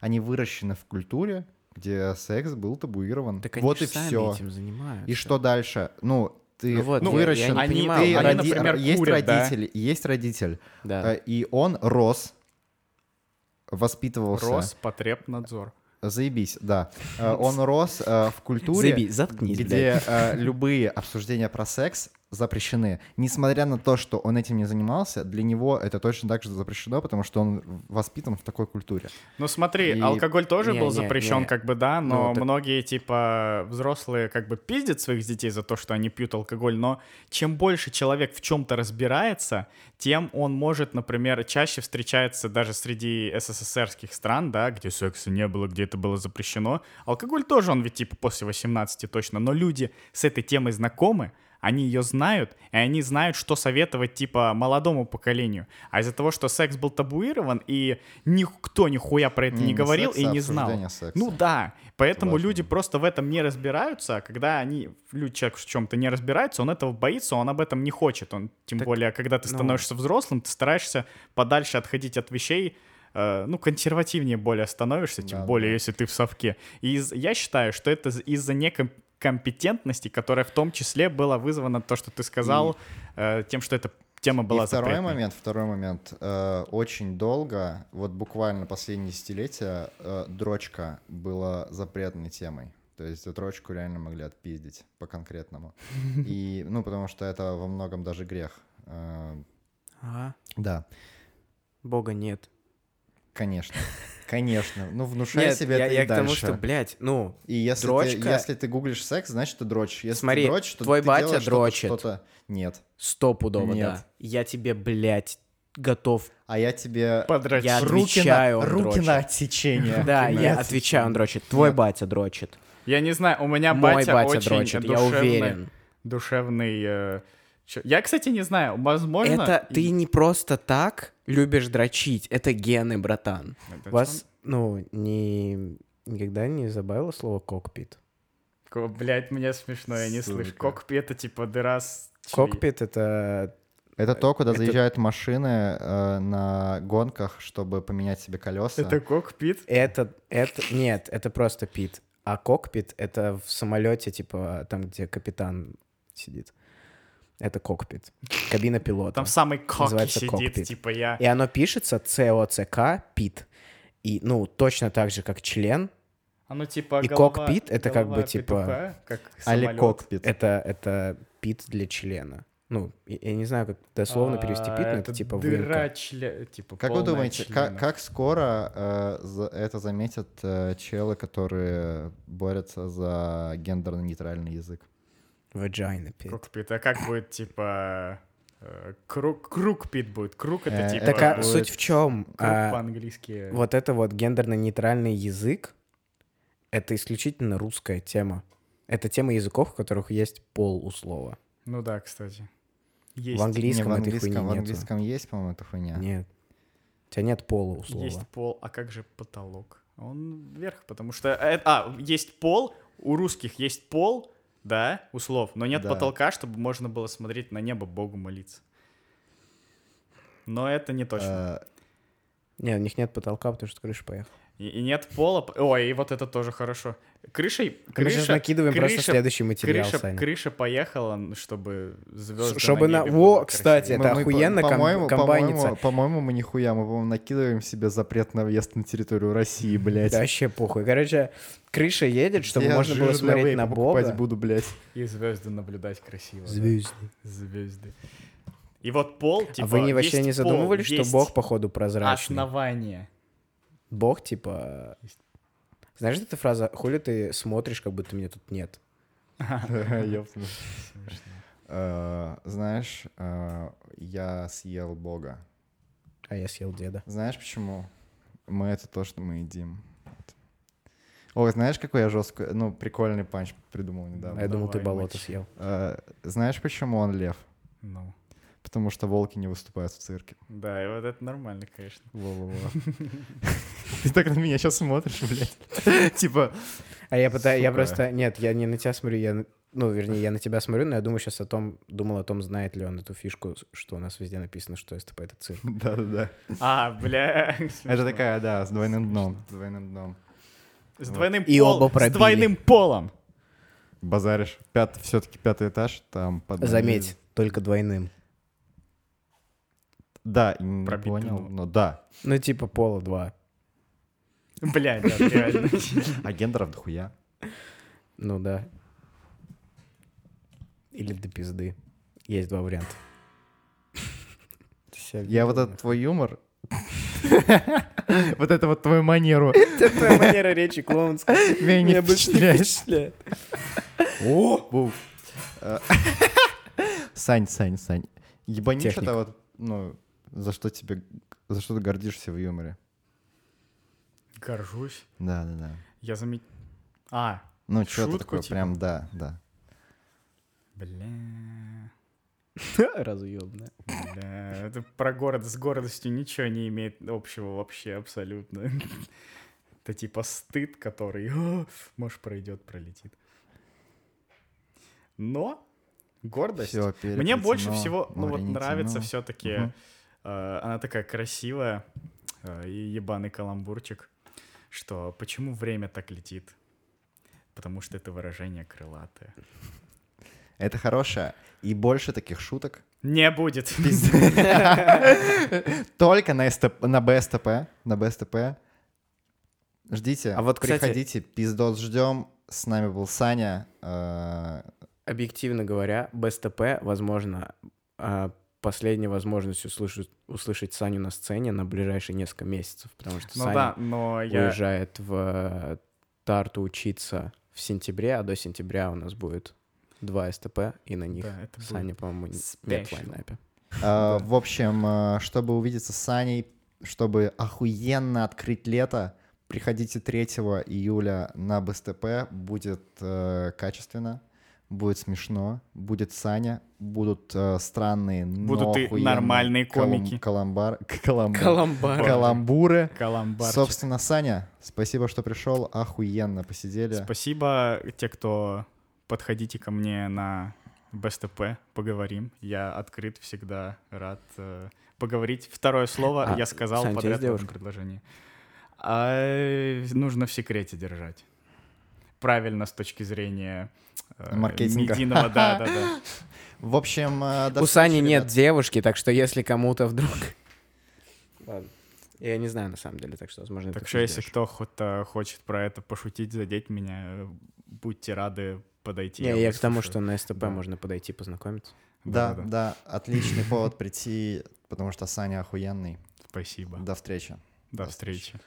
они выращены в культуре, где секс был табуирован. Так вот и сами все. этим занимаются. И что дальше? Ну, ты Ну вот, я- выращен, я не они, понимаю, ты они, роди- например, есть курят, да? родитель, есть родитель, Да. э, и он рос, воспитывался. Роспотребнадзор. Заебись, да. Э, Он рос э, в культуре, Заебись, заткнись, где э, любые обсуждения про секс запрещены. Несмотря на то, что он этим не занимался, для него это точно так же запрещено, потому что он воспитан в такой культуре. Ну смотри, И- алкоголь тоже Не, был не, запрещен, не. как бы, да, но Ну, так- многие, типа, взрослые, как бы, пиздят своих детей за то, что они пьют алкоголь, но чем больше человек в чем-то разбирается, тем он может, например, чаще встречается даже среди СССРских стран, да, где секса не было, где это было запрещено. Алкоголь тоже, он ведь, типа, после 18 точно, но люди с этой темой знакомы, они ее знают, и они знают, что советовать, типа, молодому поколению. А из-за того, что секс был табуирован, и никто нихуя про это не, Не, говорил секса, и не знал. секса. Ну да, поэтому Важно. люди просто в этом не разбираются, а когда они, люди, человек в чем-то не разбирается, он этого боится, он об этом не хочет. Он, тем Так, более, когда ты ну. становишься взрослым, ты стараешься подальше отходить от вещей, э, ну, консервативнее более становишься, тем Да, более, да. если ты в совке. И из- я считаю, что это из- из-за некомпетентности, которая в том числе была вызвана то, что ты сказал, э, тем, что эта тема была и второй запретной. момент, второй момент. Э, очень долго, вот буквально последние десятилетия, э, дрочка была запретной темой. То есть дрочку реально могли отпиздить по-конкретному. И, ну, потому что это во многом даже грех. Э, Ага. да, Бога нет. Конечно. Конечно. Ну, внушай Нет, себе я, это я и к тому, дальше. что, блядь, ну, И если ты, дрочка- если ты гуглишь секс, значит ты дрочишь. Если Смотри, ты дрочишь, то твой ты батя делаешь что-то- дрочит. Что-то... Нет. стопудово, Нет. да. Я тебе, блядь, готов. А я тебе... Подрочить. Я руки отвечаю, на, руки дрочит. на отсечение. Да, я отвечаю, он дрочит. Твой батя дрочит. Я не знаю, у меня Мой батя, батя очень дрочит, я уверен. Душевный... чё- Я, кстати, не знаю, возможно... Это и- ты не просто так любишь дрочить, это гены, братан. Это Вас, ну, не... Никогда не забавило слово кокпит? Ко- Блядь, мне смешно, я не слышу. Сука. Кокпит — это типа дыра с... Кокпит — это... Это то, куда Это- заезжают машины э, на гонках, чтобы поменять себе колеса. Это кокпит? Это, это... Нет, это просто пит. А кокпит — это в самолете, типа, там, где капитан сидит. Это кокпит. Кабина пилота. Там самый Называется сидит, кокпит. типа я... И оно пишется COCK, пит. И, ну, точно так же, как член, Оно типа И голова- кокпит — это как бы, типа, петуха, как Али самолет. кокпит. это, это пит для члена. Ну, я я не знаю, как дословно перевести А, пит, но это, типа дыра чле- типа Как вы думаете, как, как скоро э, за- это заметят э, челы, которые борются за гендерно-нейтральный язык? Vagina пит. Кокпит, а как будет, типа... э, Круг, круг пит будет. Круг это Э, типа... Так а будет суть в чем? Круг по-английски. вот это вот гендерно-нейтральный язык, это исключительно русская тема. Это тема языков, в которых есть пол у слова. Ну да, кстати. Есть. В английском Не, в этой хуйни английском, в нету. английском есть, по-моему, эта хуйня. Нет. У тебя нет пола у слова. Есть пол, а как же потолок? Он вверх, потому что... э, А, есть пол, у русских есть пол, да, у слов, но нет Да. потолка, чтобы можно было смотреть на небо, Богу молиться. Но это не точно. Э, Нет, у них нет потолка, потому что крыша поехала. И, и нет пола. Ой, и вот это тоже хорошо. Крышей... Мы сейчас Крыша, накидываем просто крыша- следующий материал, крыша, Саня. крыша поехала, чтобы звезды Чтобы на- небе Во, кстати, красиво. это охуенно ком- по-моему, комбайнится. по-моему, по-моему, мы нихуя, мы, по-моему, накидываем себе запрет на въезд на территорию России, блядь. Да вообще похуй. Короче, крыша едет, чтобы Я можно было смотреть на Бога. буду, блядь. И звезды наблюдать красиво. да. Звезды. Звезды. И вот пол, типа, а вы не, вообще не пол, задумывались, что есть Бог, походу, прозрачный? Основание. Бог, типа... Знаешь, эта фраза «Хули ты смотришь, как будто меня тут нет?» Э, Знаешь, э, я съел Бога. А я съел деда. Знаешь почему? Мы это то, что мы едим. Ой, знаешь, какой я жесткий, ну, прикольный панч придумал А недавно? я думал, ты болото съел. Э, Знаешь, почему он лев? Ну, Потому что волки не выступают в цирке. да, и вот это нормально, конечно. Во-во-во. Ты так на меня сейчас смотришь, блядь. Типа, А я пытаюсь, я просто... Нет, я не на тебя смотрю, я... Ну, вернее, я на тебя смотрю, но я думаю сейчас о том... Думал о том, знает ли он эту фишку, что у нас везде написано, что СТП — это цирк. да-да-да. А, бля. Это такая, да, с двойным дном. С двойным дном. С двойным И оба С пробили. двойным полом. Базаришь. Пят, все-таки пятый этаж, там под... Заметь, только двойным. Да, не Пробитый понял, но да. Ну, типа пола два. Блядь, да, реально. А гендеров дохуя. Ну да. Или до пизды. Есть два варианта. Я вот этот твой юмор... Вот это вот твою манеру Это твоя манера речи клоунская. меня не Меня больше не впечатляет. О, Буф. Э, Сань, Сань, Сань. Ебани что-то вот, ну, за что тебе, за что ты гордишься в юморе. Горжусь. Да, да, да. Я заметил... А, Ну, что-то Шутку, такое, типа? прям, да, да. бля... Разъемная. Бля, это про город с гордостью ничего не имеет общего вообще абсолютно. Это типа стыд, который, «А, может, пройдет, пролетит. Но гордость. Всё Мне больше переплетено, всего, ну вот нравится темно. все-таки, Мгм. Она такая красивая э, и ебаный каламбурчик, что почему время так летит? Потому что это выражение крылатое. Это хорошее. И больше таких шуток. Не будет. Только на, СТП, на БСТП. На БСТП. Ждите. А вот, кстати- Приходите, пиздос ждем. С нами был Саня. э, Объективно говоря, БСТП, возможно, последняя возможность услышать, услышать Саню на сцене на ближайшие несколько месяцев, потому что Ну Саня да, но я... уезжает в э, Тарту учиться в сентябре, а до сентября у нас будет два СТП, и на них Да, Саня, по-моему, нет в лайнапе. Э, В общем, э, чтобы увидеться с Саней, чтобы охуенно открыть лето, приходите 3 июля на БСТП. Будет э, качественно, будет смешно, будет Саня, будут э, странные, но Будут и нормальные калам- комики. Каламбар, каламбар- Каламбар. каламбуры. Каламбарчик. Собственно, Саня, спасибо, что пришел. Охуенно посидели. Спасибо те, кто подходите ко мне на БСТП, поговорим. Я открыт, всегда рад э, поговорить. Второе слово А, я сказал Сань, подряд в предложении. А, нужно в секрете держать. Правильно с точки зрения Маркетинга. медийного, да, да, да. В общем, э, до У Сани нет ребят. девушки, так что если кому-то вдруг... Ладно. Я не знаю, на самом деле, так что, возможно, Так это что если кто хоть, хочет про это пошутить, задеть меня, э, будьте рады подойти. Не, я к тому, что на СТП Да. можно подойти познакомиться. Да, Да-да-да. да, отличный повод прийти, потому что Саня охуенный. Спасибо. До встречи. До До встречи. встречи.